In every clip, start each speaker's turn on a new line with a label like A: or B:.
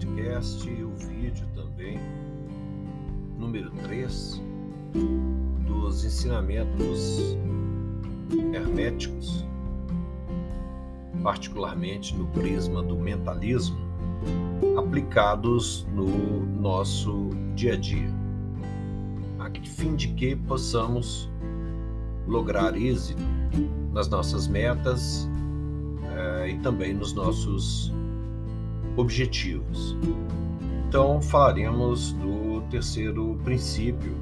A: podcast, o vídeo também, número 3, dos ensinamentos herméticos, particularmente no prisma do mentalismo, aplicados no nosso dia a dia, a fim de que possamos lograr êxito nas nossas metas eh, e também nos nossos objetivos. Então, falaremos do terceiro princípio,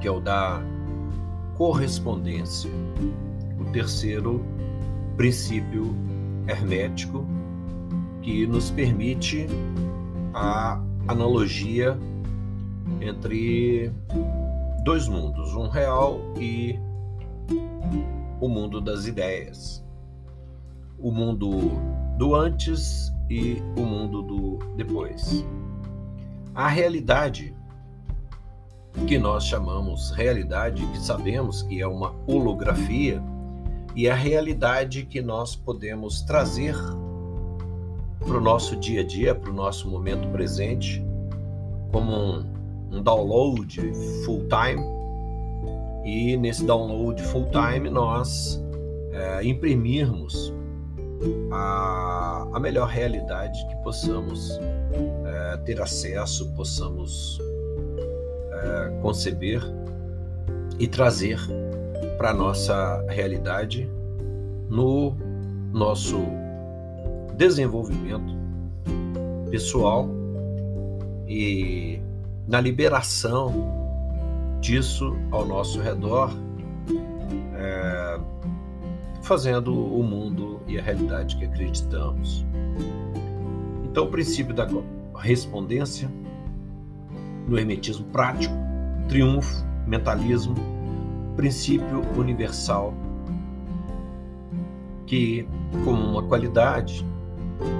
A: que é o da correspondência. O terceiro princípio hermético que nos permite a analogia entre dois mundos, um real e o mundo das ideias. O mundo do antes e o mundo do depois. A realidade que nós chamamos realidade, que sabemos que é uma holografia, e a realidade que nós podemos trazer para o nosso dia a dia, para o nosso momento presente, como um, um download full time. E nesse download full time nós é, imprimirmos a, a melhor realidade que possamos é, ter acesso, possamos é, conceber e trazer para a nossa realidade no nosso desenvolvimento pessoal e na liberação disso ao nosso redor, é, fazendo o mundo e a realidade que acreditamos. Então, o princípio da respondência no hermetismo prático, triunfo, mentalismo, princípio universal que, como uma qualidade,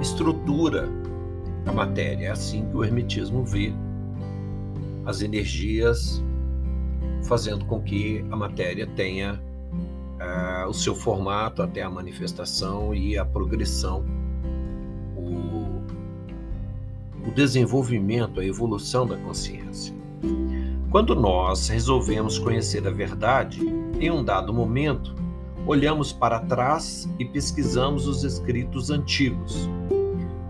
A: estrutura a matéria. É assim que o hermetismo vê as energias, fazendo com que a matéria tenha uh, o seu formato até a manifestação e a progressão, o, o desenvolvimento, a evolução da consciência. Quando nós resolvemos conhecer a verdade, em um dado momento, olhamos para trás e pesquisamos os escritos antigos.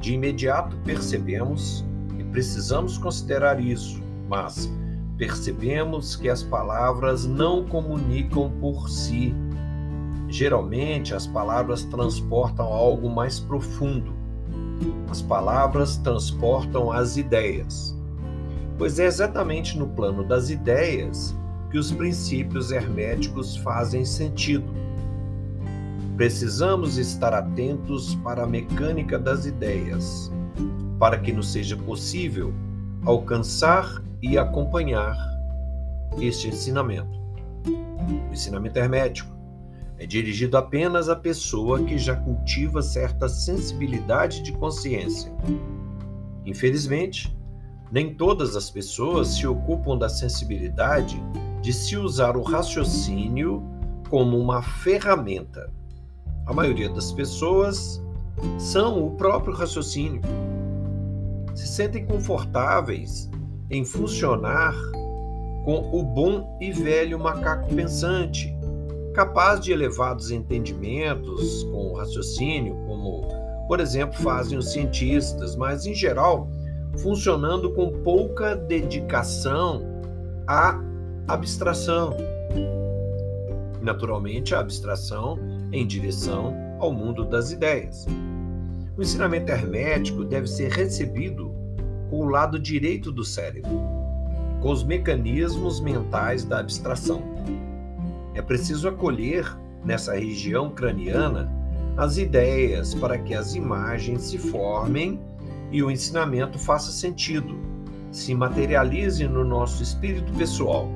A: De imediato percebemos e precisamos considerar isso, mas percebemos que as palavras não comunicam por si. Geralmente, as palavras transportam algo mais profundo. As palavras transportam as ideias. Pois é exatamente no plano das ideias que os princípios herméticos fazem sentido Precisamos estar atentos para a mecânica das ideias, para que nos seja possível alcançar e acompanhar este ensinamento. O ensinamento hermético é dirigido apenas à pessoa que já cultiva certa sensibilidade de consciência. Infelizmente, nem todas as pessoas se ocupam da sensibilidade de se usar o raciocínio como uma ferramenta a maioria das pessoas são o próprio raciocínio. Se sentem confortáveis em funcionar com o bom e velho macaco pensante, capaz de elevados entendimentos com o raciocínio, como, por exemplo, fazem os cientistas, mas em geral funcionando com pouca dedicação à abstração. Naturalmente, a abstração em direção ao mundo das ideias. O ensinamento hermético deve ser recebido com o lado direito do cérebro, com os mecanismos mentais da abstração. É preciso acolher nessa região craniana as ideias para que as imagens se formem e o ensinamento faça sentido, se materialize no nosso espírito pessoal.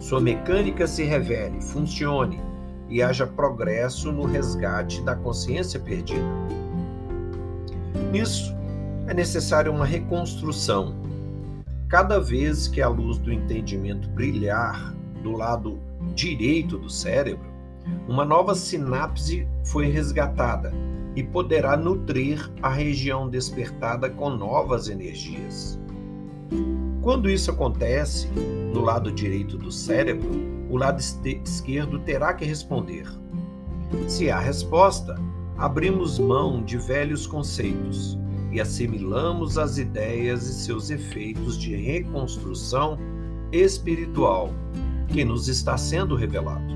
A: Sua mecânica se revele, funcione e haja progresso no resgate da consciência perdida. Nisso, é necessária uma reconstrução. Cada vez que a luz do entendimento brilhar do lado direito do cérebro, uma nova sinapse foi resgatada, e poderá nutrir a região despertada com novas energias. Quando isso acontece, no lado direito do cérebro, o lado esquerdo terá que responder. Se há resposta, abrimos mão de velhos conceitos e assimilamos as ideias e seus efeitos de reconstrução espiritual que nos está sendo revelado.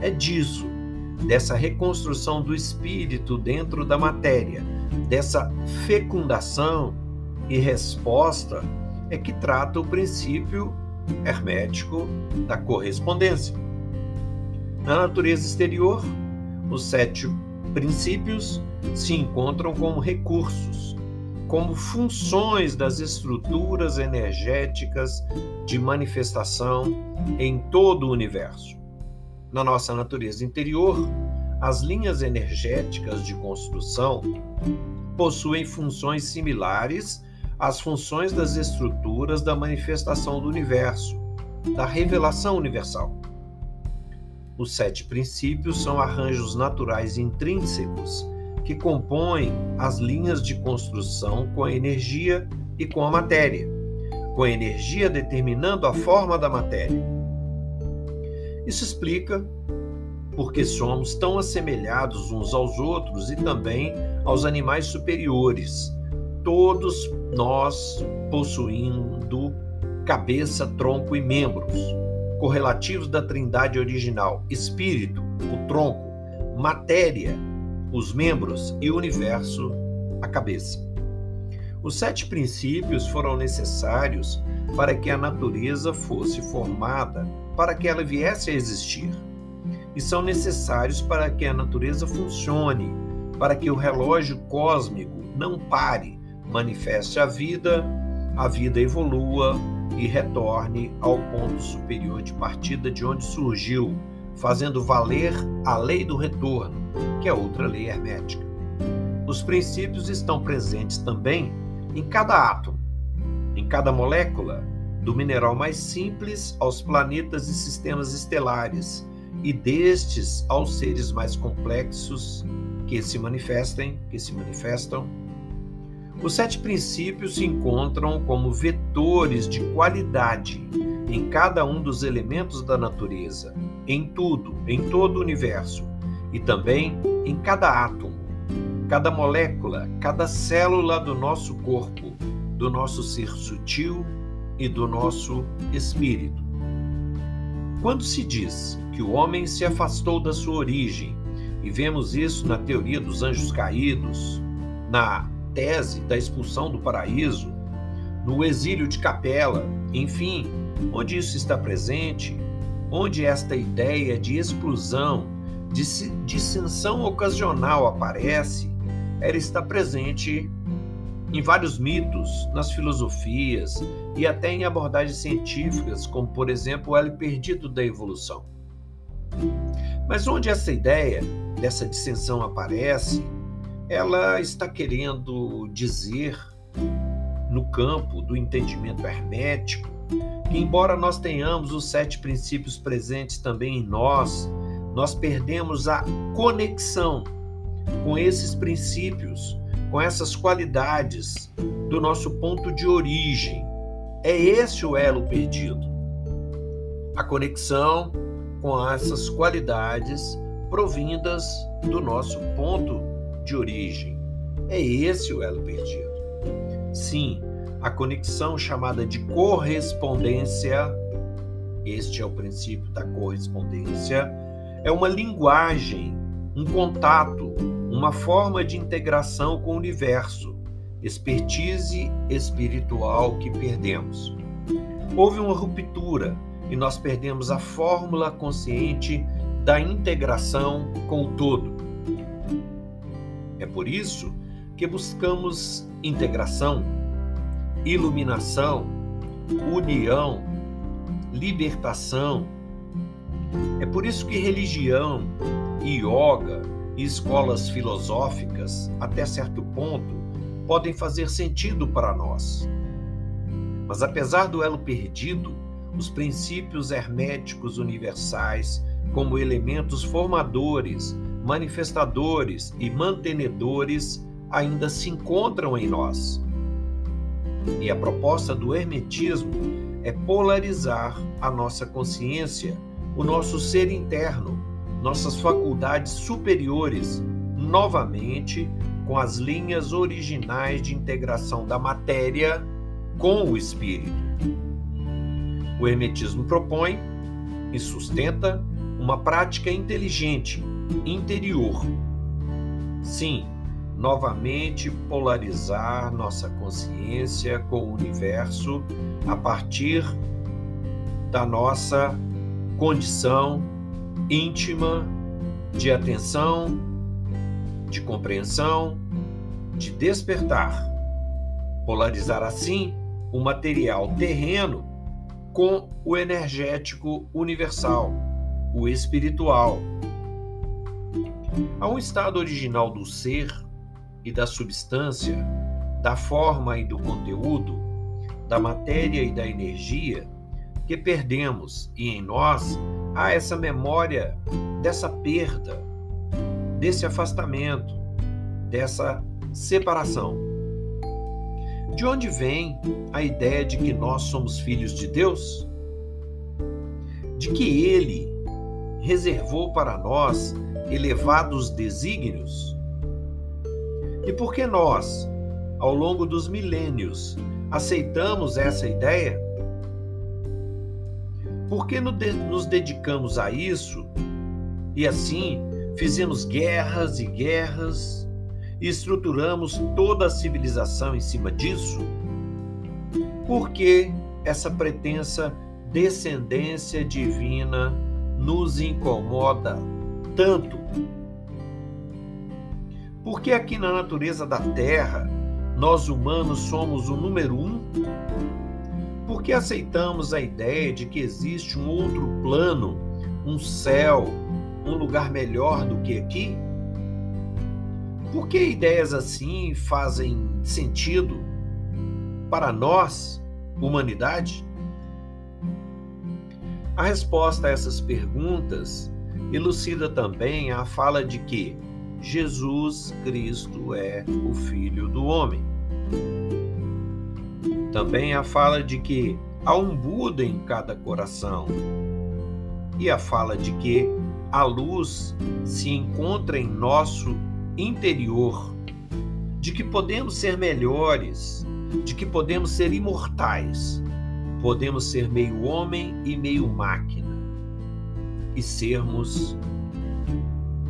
A: É disso, dessa reconstrução do espírito dentro da matéria, dessa fecundação e resposta, é que trata o princípio hermético da correspondência. Na natureza exterior, os sete princípios se encontram como recursos, como funções das estruturas energéticas de manifestação em todo o universo. Na nossa natureza interior, as linhas energéticas de construção possuem funções similares às funções das estruturas da manifestação do universo, da revelação universal. Os sete princípios são arranjos naturais intrínsecos que compõem as linhas de construção com a energia e com a matéria, com a energia determinando a forma da matéria. Isso explica porque somos tão assemelhados uns aos outros e também aos animais superiores, todos nós possuindo cabeça, tronco e membros, correlativos da trindade original: espírito, o tronco, matéria, os membros e o universo, a cabeça. Os sete princípios foram necessários para que a natureza fosse formada, para que ela viesse a existir. E são necessários para que a natureza funcione, para que o relógio cósmico não pare, manifeste a vida, a vida evolua e retorne ao ponto superior de partida de onde surgiu, fazendo valer a lei do retorno, que é outra lei hermética. Os princípios estão presentes também em cada átomo, em cada molécula, do mineral mais simples aos planetas e sistemas estelares, e destes aos seres mais complexos que se manifestem, que se manifestam. Os sete princípios se encontram como vetores de qualidade em cada um dos elementos da natureza, em tudo, em todo o universo, e também em cada átomo, cada molécula, cada célula do nosso corpo, do nosso ser sutil e do nosso espírito. Quando se diz que o homem se afastou da sua origem, e vemos isso na teoria dos anjos caídos, na tese da expulsão do paraíso, no exílio de Capela, enfim, onde isso está presente, onde esta ideia de exclusão, dissensão ocasional aparece, ela está presente em vários mitos, nas filosofias e até em abordagens científicas, como por exemplo o elo perdido da evolução. Mas onde essa ideia dessa dissensão aparece, ela está querendo dizer, no campo do entendimento hermético, que, embora nós tenhamos os sete princípios presentes também em nós, nós perdemos a conexão com esses princípios, com essas qualidades do nosso ponto de origem. É esse o elo perdido. A conexão com essas qualidades provindas do nosso ponto de origem. É esse o elo perdido. Sim, a conexão chamada de correspondência, este é o princípio da correspondência, é uma linguagem, um contato, uma forma de integração com o universo, expertise espiritual que perdemos. Houve uma ruptura e nós perdemos a fórmula consciente da integração com o todo. É por isso que buscamos integração iluminação, união, libertação. É por isso que religião, yoga e escolas filosóficas, até certo ponto, podem fazer sentido para nós. Mas apesar do elo perdido, os princípios herméticos universais, como elementos formadores, manifestadores e mantenedores ainda se encontram em nós. E a proposta do Hermetismo é polarizar a nossa consciência, o nosso ser interno, nossas faculdades superiores, novamente com as linhas originais de integração da matéria com o espírito. O Hermetismo propõe e sustenta uma prática inteligente, interior. Sim, novamente polarizar nossa consciência com o universo a partir da nossa condição íntima de atenção, de compreensão, de despertar. Polarizar assim o material terreno com o energético universal, o espiritual. Há um estado original do ser e da substância, da forma e do conteúdo, da matéria e da energia que perdemos, e em nós há essa memória dessa perda, desse afastamento, dessa separação. De onde vem a ideia de que nós somos filhos de Deus? De que Ele reservou para nós elevados desígnios? E por que nós, ao longo dos milênios, aceitamos essa ideia? Por que nos dedicamos a isso e assim fizemos guerras e guerras e estruturamos toda a civilização em cima disso? Por que essa pretensa descendência divina nos incomoda tanto porque aqui na natureza da Terra, nós humanos somos o número um? Porque aceitamos a ideia de que existe um outro plano, um céu, um lugar melhor do que aqui? Por que ideias assim fazem sentido para nós, humanidade? A resposta a essas perguntas elucida também a fala de que Jesus Cristo é o Filho do Homem. Também a fala de que há um Buda em cada coração. E a fala de que a luz se encontra em nosso interior, de que podemos ser melhores, de que podemos ser imortais, podemos ser meio homem e meio máquina e sermos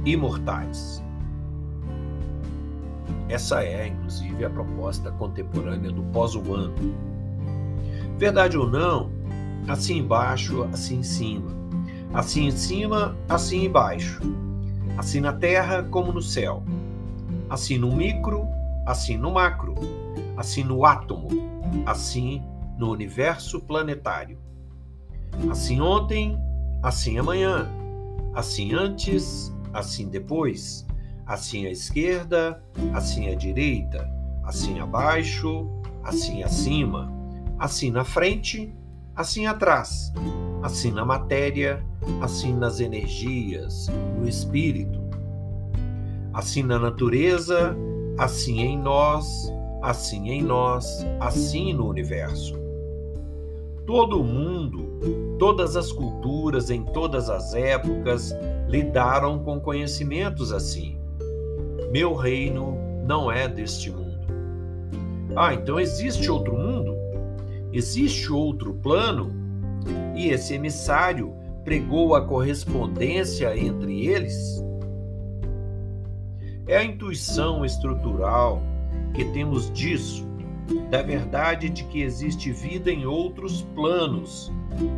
A: imortais. Essa é, inclusive, a proposta contemporânea do pós-humano. Verdade ou não, assim embaixo, assim em cima. Assim em cima, assim embaixo. Assim na terra como no céu. Assim no micro, assim no macro. Assim no átomo, assim no universo planetário. Assim ontem, assim amanhã. Assim antes, assim depois assim à esquerda, assim à direita, assim abaixo, assim acima, assim na frente, assim atrás, assim na matéria, assim nas energias, no espírito, assim na natureza, assim em nós, assim em nós, assim no universo. Todo mundo, todas as culturas em todas as épocas lidaram com conhecimentos assim meu reino não é deste mundo. Ah, então existe outro mundo? Existe outro plano? E esse emissário pregou a correspondência entre eles? É a intuição estrutural que temos disso, da verdade de que existe vida em outros planos,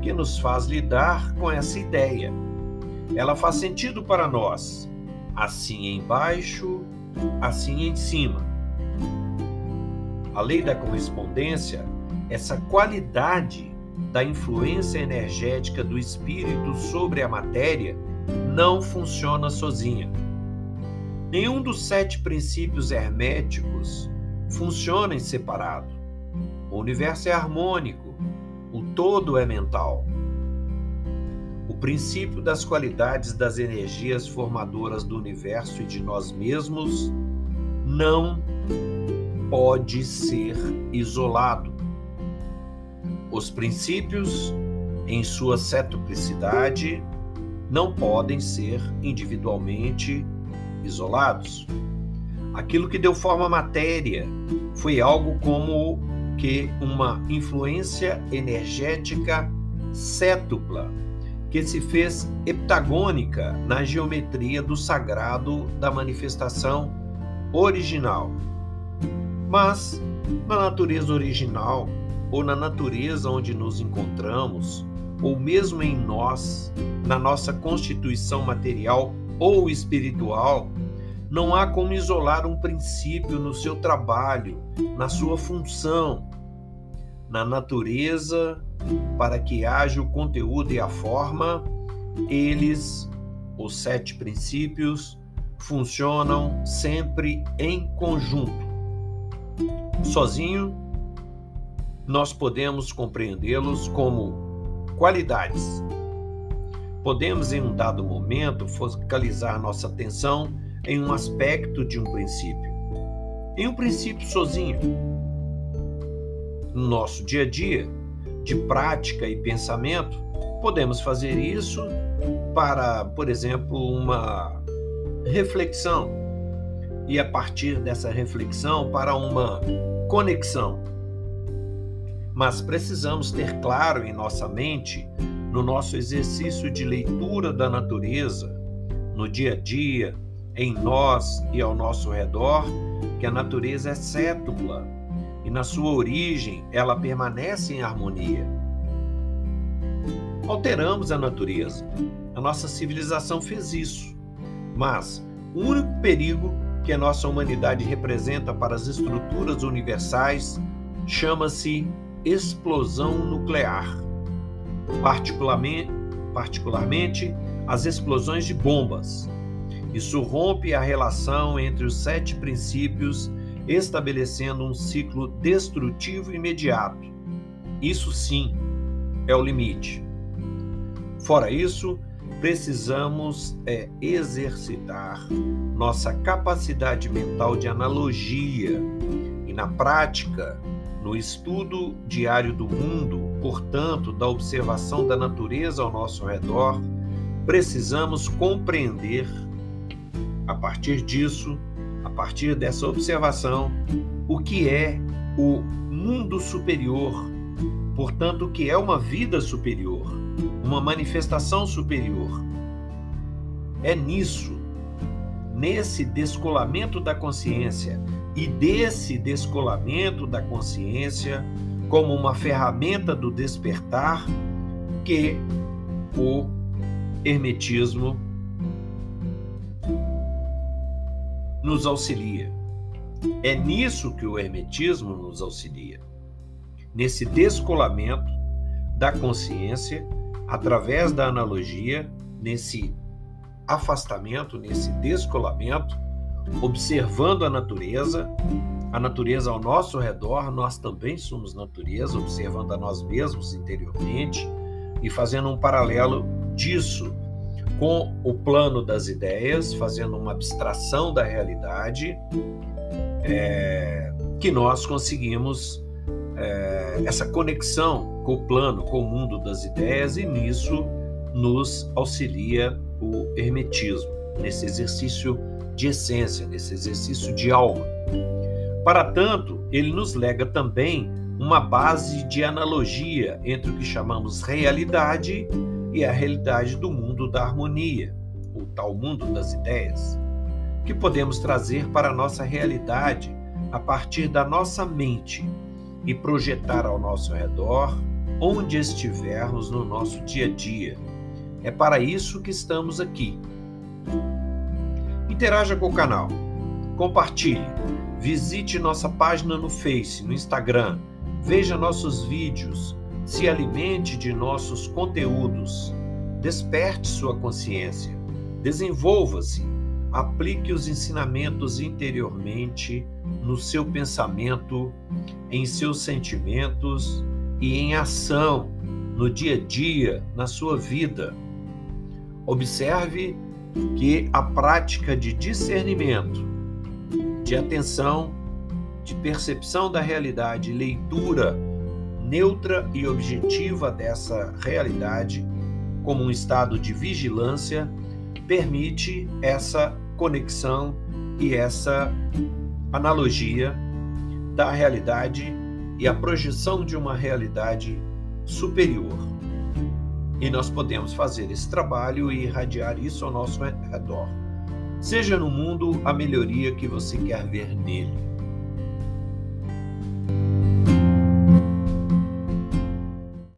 A: que nos faz lidar com essa ideia. Ela faz sentido para nós, assim embaixo, assim em cima. A lei da correspondência, essa qualidade da influência energética do espírito sobre a matéria, não funciona sozinha. Nenhum dos sete princípios herméticos funciona em separado. O universo é harmônico, o todo é mental. O princípio das qualidades das energias formadoras do universo e de nós mesmos não pode ser isolado. Os princípios, em sua setuplicidade, não podem ser individualmente isolados. Aquilo que deu forma à matéria foi algo como que uma influência energética cétupla que se fez heptagônica na geometria do sagrado da manifestação original. Mas, na natureza original, ou na natureza onde nos encontramos, ou mesmo em nós, na nossa constituição material ou espiritual, não há como isolar um princípio no seu trabalho, na sua função, na natureza, para que haja o conteúdo e a forma, eles, os sete princípios, funcionam sempre em conjunto. Sozinho, nós podemos compreendê-los como qualidades. Podemos, em um dado momento, focalizar nossa atenção em um aspecto de um princípio. Em um princípio sozinho. No nosso dia a dia, de prática e pensamento, podemos fazer isso para, por exemplo, uma reflexão e a partir dessa reflexão para uma conexão. Mas precisamos ter claro em nossa mente, no nosso exercício de leitura da natureza, no dia a dia, em nós e ao nosso redor, que a natureza é cétupla e na sua origem ela permanece em harmonia. Alteramos a natureza. A nossa civilização fez isso. Mas o único perigo que a nossa humanidade representa para as estruturas universais chama-se explosão nuclear. Particularmente, particularmente as explosões de bombas, isso rompe a relação entre os sete princípios, estabelecendo um ciclo destrutivo imediato. Isso sim é o limite. Fora isso, precisamos é, exercitar nossa capacidade mental de analogia e, na prática, no estudo diário do mundo, portanto, da observação da natureza ao nosso redor, precisamos compreender a partir disso, partir dessa observação, o que é o mundo superior, portanto, o que é uma vida superior, uma manifestação superior. É nisso, nesse descolamento da consciência e desse descolamento da consciência como uma ferramenta do despertar que o hermetismo nos auxilia. É nisso que o Hermetismo nos auxilia. Nesse descolamento da consciência, através da analogia, nesse afastamento, nesse descolamento, observando a natureza, a natureza ao nosso redor, nós também somos natureza, observando a nós mesmos interiormente e fazendo um paralelo disso com o plano das ideias, fazendo uma abstração da realidade, é, que nós conseguimos é, essa conexão com o plano, com o mundo das ideias, e nisso nos auxilia o Hermetismo, nesse exercício de essência, nesse exercício de alma. Para tanto, ele nos lega também uma base de analogia entre o que chamamos realidade e a realidade do mundo da harmonia, o tal mundo das ideias, que podemos trazer para a nossa realidade a partir da nossa mente e projetar ao nosso redor onde estivermos no nosso dia a dia. É para isso que estamos aqui. Interaja com o canal, compartilhe, visite nossa página no Face, no Instagram, veja nossos vídeos se alimente de nossos conteúdos, desperte sua consciência, desenvolva-se, aplique os ensinamentos interiormente no seu pensamento, em seus sentimentos e em ação no dia a dia, na sua vida. Observe que a prática de discernimento, de atenção, de percepção da realidade, leitura neutra e objetiva dessa realidade, como um estado de vigilância, permite essa conexão e essa analogia da realidade e a projeção de uma realidade superior. E nós podemos fazer esse trabalho e irradiar isso ao nosso redor. Seja no mundo a melhoria que você quer ver nele.